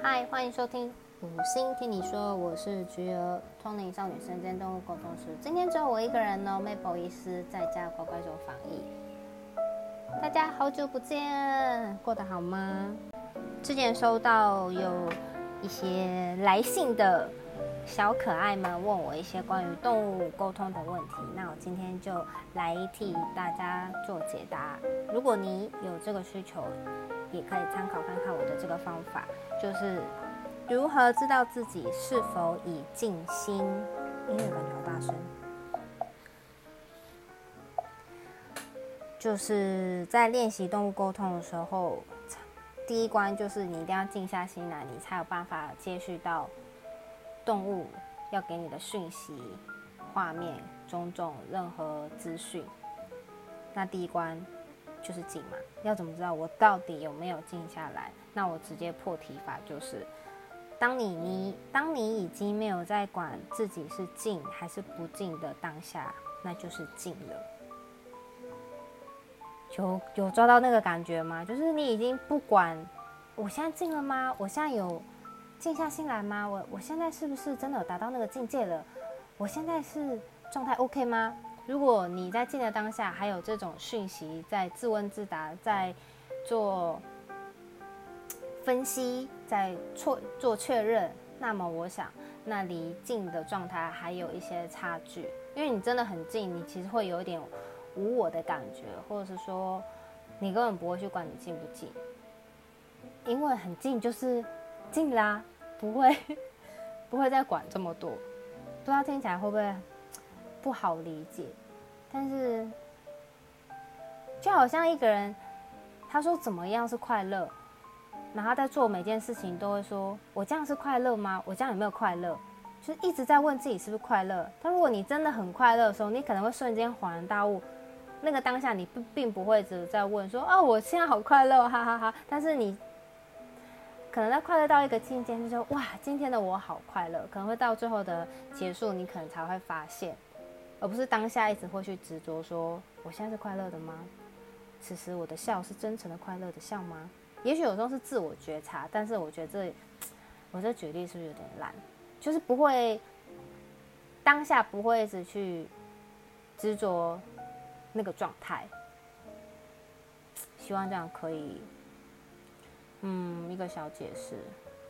嗨，欢迎收听五星听你说，我是菊儿，通灵少女身兼动物沟通师。今天只有我一个人哦，Maple 医师在家乖乖做防疫。大家好久不见，过得好吗？之前收到有一些来信的小可爱们问我一些关于动物沟通的问题，那我今天就来替大家做解答。如果你有这个需求，也可以参考看看我的这个方法，就是如何知道自己是否已静心。音乐感觉好大声。就是在练习动物沟通的时候，第一关就是你一定要静下心来，你才有办法接续到动物要给你的讯息、画面、种种任何资讯。那第一关。就是静嘛，要怎么知道我到底有没有静下来？那我直接破题法就是，当你你当你已经没有在管自己是静还是不静的当下，那就是静了。有有抓到那个感觉吗？就是你已经不管我现在静了吗？我现在有静下心来吗？我我现在是不是真的有达到那个境界了？我现在是状态 OK 吗？如果你在静的当下还有这种讯息在自问自答，在做分析，在错做确认，那么我想那离静的状态还有一些差距。因为你真的很静，你其实会有一点无我的感觉，或者是说你根本不会去管你静不静，因为很静就是进啦，不会 不会再管这么多。不知道听起来会不会？不好理解，但是就好像一个人，他说怎么样是快乐，然后在做每件事情都会说：“我这样是快乐吗？我这样有没有快乐？”就是一直在问自己是不是快乐。但如果你真的很快乐的时候，你可能会瞬间恍然大悟，那个当下你并并不会只在问说：“哦，我现在好快乐，哈哈哈。”但是你可能在快乐到一个境界，就说：“哇，今天的我好快乐。”可能会到最后的结束，你可能才会发现。而不是当下一直会去执着说我现在是快乐的吗？此时我的笑是真诚的快乐的笑吗？也许有时候是自我觉察，但是我觉得这 我这举例是不是有点烂？就是不会当下不会一直去执着那个状态。希望这样可以，嗯，一个小解释。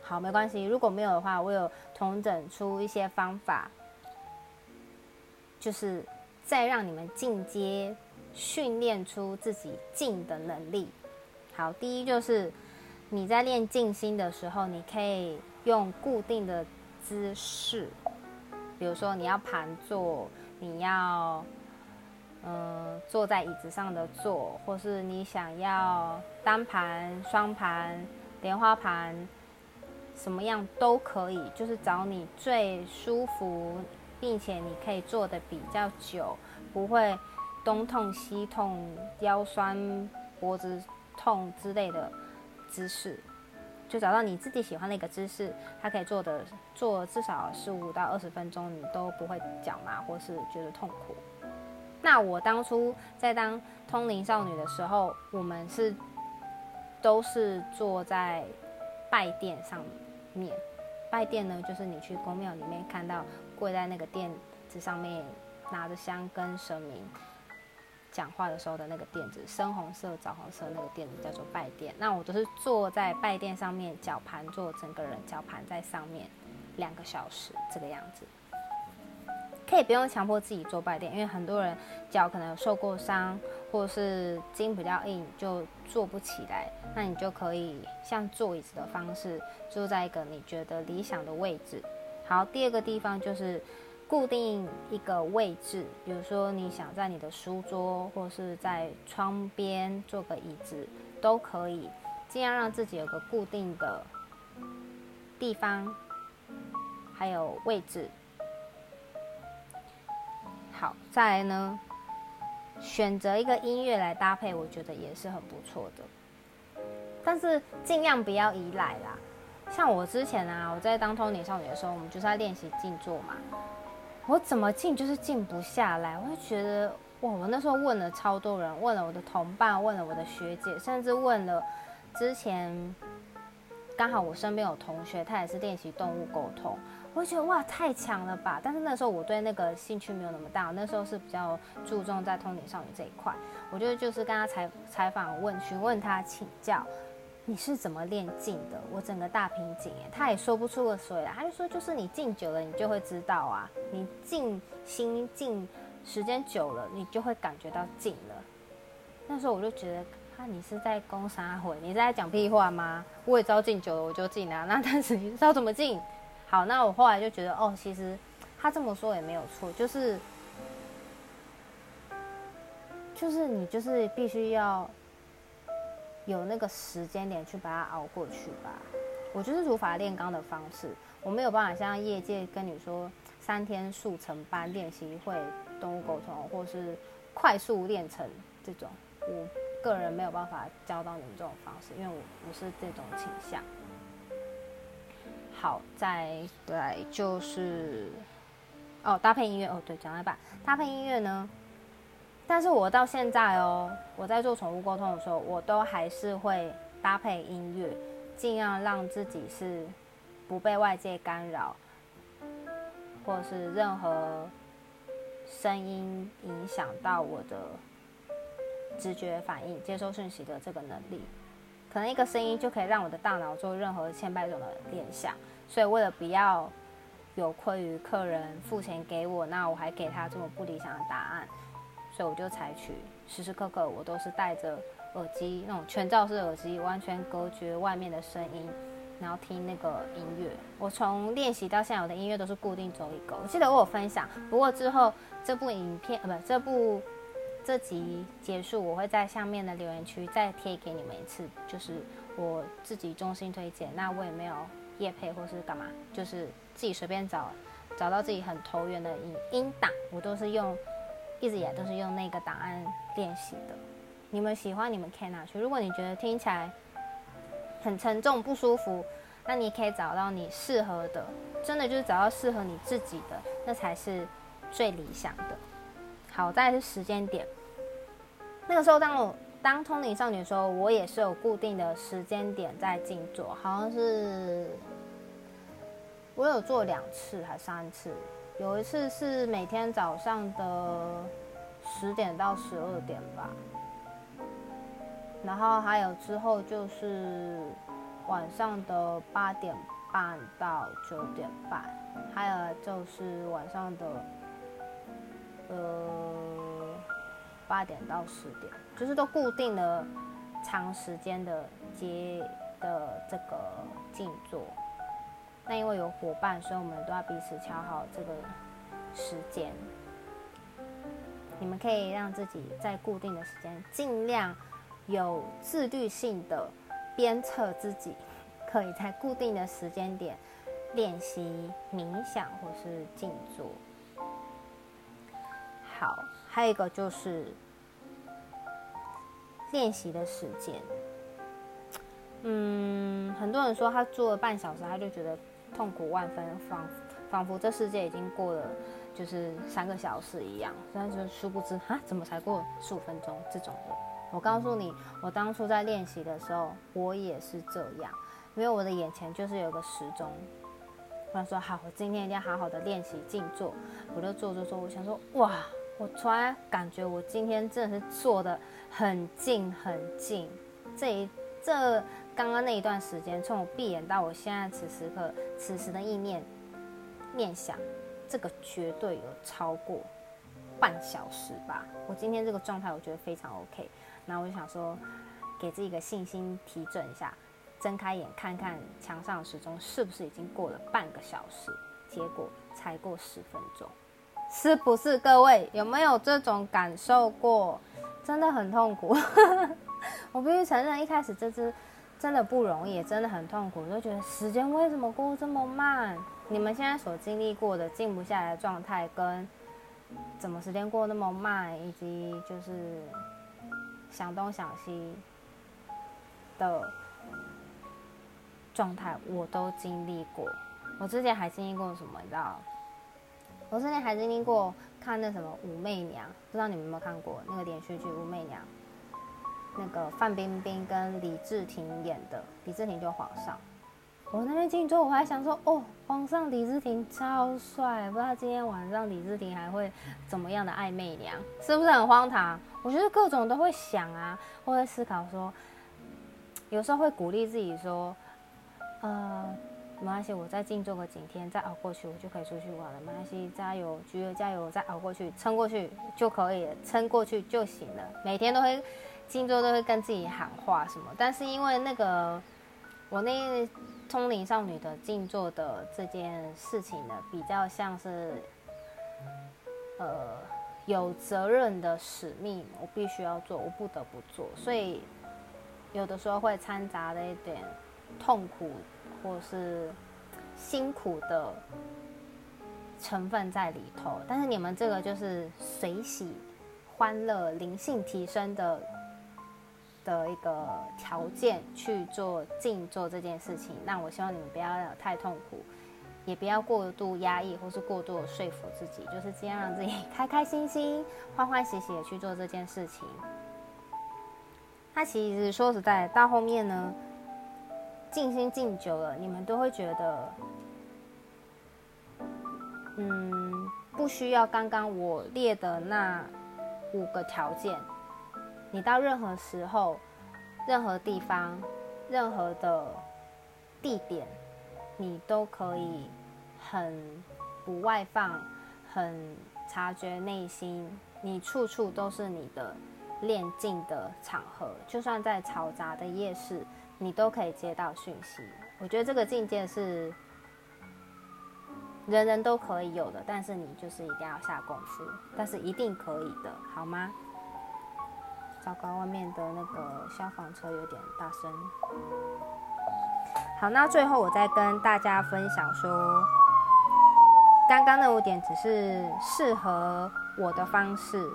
好，没关系。如果没有的话，我有同整出一些方法。就是再让你们进阶，训练出自己静的能力。好，第一就是你在练静心的时候，你可以用固定的姿势，比如说你要盘坐，你要嗯坐在椅子上的坐，或是你想要单盘、双盘、莲花盘，什么样都可以，就是找你最舒服。并且你可以坐的比较久，不会东痛西痛、腰酸脖子痛之类的姿势，就找到你自己喜欢的一个姿势，它可以做的做至少十五到二十分钟，你都不会脚麻或是觉得痛苦。那我当初在当通灵少女的时候，我们是都是坐在拜殿上面。拜殿呢，就是你去宫庙里面看到跪在那个垫子上面，拿着香跟神明讲话的时候的那个垫子，深红色、枣红色那个垫子叫做拜殿。那我都是坐在拜殿上面，脚盘坐，整个人脚盘在上面，两个小时这个样子。可以不用强迫自己做拜垫，因为很多人脚可能受过伤，或是筋比较硬，就坐不起来。那你就可以像坐椅子的方式，坐在一个你觉得理想的位置。好，第二个地方就是固定一个位置，比如说你想在你的书桌，或是在窗边做个椅子都可以，尽量让自己有个固定的地方，还有位置。好，再来呢，选择一个音乐来搭配，我觉得也是很不错的。但是尽量不要依赖啦。像我之前啊，我在当通灵少女的时候，我们就是在练习静坐嘛。我怎么静就是静不下来，我就觉得哇，我那时候问了超多人，问了我的同伴，问了我的学姐，甚至问了之前刚好我身边有同学，他也是练习动物沟通，我觉得哇，太强了吧！但是那时候我对那个兴趣没有那么大，那时候是比较注重在通灵少女这一块。我觉得就是跟他采采访问询问他请教，你是怎么练静的？我整个大瓶颈，他也说不出个所以然，他就说就是你静久了，你就会知道啊，你静心静时间久了，你就会感觉到静了。那时候我就觉得。那你是在攻杀回？你是在讲屁话吗？我也知道敬久了我就进啊，那但是 你知道怎么进？好，那我后来就觉得哦，其实他这么说也没有错，就是就是你就是必须要有那个时间点去把它熬过去吧。我就是如法炼钢的方式，我没有办法像业界跟你说三天速成班练习会动物沟通，或是快速练成这种我。个人没有办法教到你们这种方式，因为我不是这种倾向。好，再来就是哦，搭配音乐哦，对，讲一半搭配音乐呢。但是我到现在哦，我在做宠物沟通的时候，我都还是会搭配音乐，尽量让自己是不被外界干扰，或是任何声音影响到我的。直觉反应、接收讯息的这个能力，可能一个声音就可以让我的大脑做任何千百种的联想。所以为了不要有亏于客人付钱给我，那我还给他这么不理想的答案，所以我就采取时时刻刻我都是戴着耳机，那种全罩式耳机，完全隔绝外面的声音，然后听那个音乐。我从练习到现在，我的音乐都是固定走一个。我记得我有分享，不过之后这部影片呃不这部。这集结束，我会在下面的留言区再贴给你们一次，就是我自己衷心推荐。那我也没有夜配或是干嘛，就是自己随便找，找到自己很投缘的音音档，我都是用，一直以来都是用那个档案练习的。你们喜欢你们可以拿去。如果你觉得听起来很沉重不舒服，那你可以找到你适合的，真的就是找到适合你自己的，那才是最理想的。好，再是时间点。那个时候，当我当通灵少女的时候，我也是有固定的时间点在静坐，好像是我有做两次还三次，有一次是每天早上的十点到十二点吧，然后还有之后就是晚上的八点半到九点半，还有就是晚上的。呃，八点到十点，就是都固定了长时间的接的这个静坐。那因为有伙伴，所以我们都要彼此调好这个时间。你们可以让自己在固定的时间，尽量有自律性的鞭策自己，可以在固定的时间点练习冥想或是静坐。好，还有一个就是练习的时间。嗯，很多人说他做了半小时，他就觉得痛苦万分，仿仿佛这世界已经过了就是三个小时一样。但是殊不知，哈，怎么才过十五分钟？这种的，我告诉你，我当初在练习的时候，我也是这样，因为我的眼前就是有个时钟。他说：“好，我今天一定要好好的练习静坐。”我就坐坐坐，我想说，哇。我突然感觉我今天真的是做的很静很静，这一这刚刚那一段时间，从我闭眼到我现在此时刻此时的意念念想，这个绝对有超过半小时吧。我今天这个状态我觉得非常 OK，那我就想说给自己一个信心提振一下，睁开眼看看墙上时钟是不是已经过了半个小时，结果才过十分钟。是不是各位有没有这种感受过？真的很痛苦。我必须承认，一开始这只真的不容易，真的很痛苦。就觉得时间为什么过这么慢？你们现在所经历过的静不下来的状态，跟怎么时间过那么慢，以及就是想东想西的状态，我都经历过。我之前还经历过什么？你知道？我之前还经历过看那什么《武媚娘》，不知道你们有没有看过那个连续剧《武媚娘》，那个范冰冰跟李治廷演的，李治廷就皇上，我那边进去之后，我还想说，哦，皇上李治廷超帅，不知道今天晚上李治廷还会怎么样的暧昧娘，是不是很荒唐？我觉得各种都会想啊，或者思考说，有时候会鼓励自己说，呃，没关系，我再静坐个几天，再熬过去，我就可以出去玩了。没关系，加油，橘儿加油，再熬过去，撑过去就可以，撑过去就行了。每天都会静坐，都会跟自己喊话什么，但是因为那个我那。通灵少女的静坐的这件事情呢，比较像是，呃，有责任的使命，我必须要做，我不得不做，所以有的时候会掺杂了。一点痛苦或是辛苦的成分在里头。但是你们这个就是随喜、欢乐、灵性提升的。的一个条件去做静坐这件事情，那我希望你们不要太痛苦，也不要过度压抑或是过度说服自己，就是尽量让自己开开心心、欢欢喜喜的去做这件事情。那其实说实在，到后面呢，静心静久了，你们都会觉得，嗯，不需要刚刚我列的那五个条件。你到任何时候、任何地方、任何的地点，你都可以很不外放、很察觉内心。你处处都是你的练静的场合，就算在嘈杂的夜市，你都可以接到讯息。我觉得这个境界是人人都可以有的，但是你就是一定要下功夫，但是一定可以的，好吗？糟糕，外面的那个消防车有点大声。好，那最后我再跟大家分享说，刚刚那五点只是适合我的方式，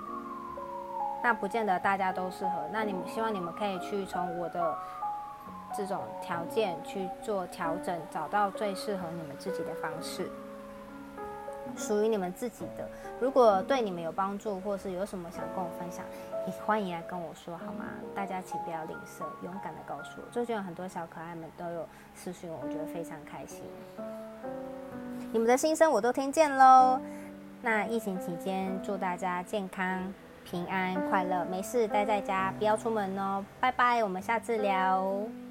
那不见得大家都适合。那你们希望你们可以去从我的这种条件去做调整，找到最适合你们自己的方式。属于你们自己的，如果对你们有帮助，或是有什么想跟我分享，也欢迎来跟我说，好吗？大家请不要吝啬，勇敢的告诉我。最近有很多小可爱们都有私讯我，我觉得非常开心。你们的心声我都听见喽。那疫情期间，祝大家健康、平安、快乐，没事待在家，不要出门哦。拜拜，我们下次聊。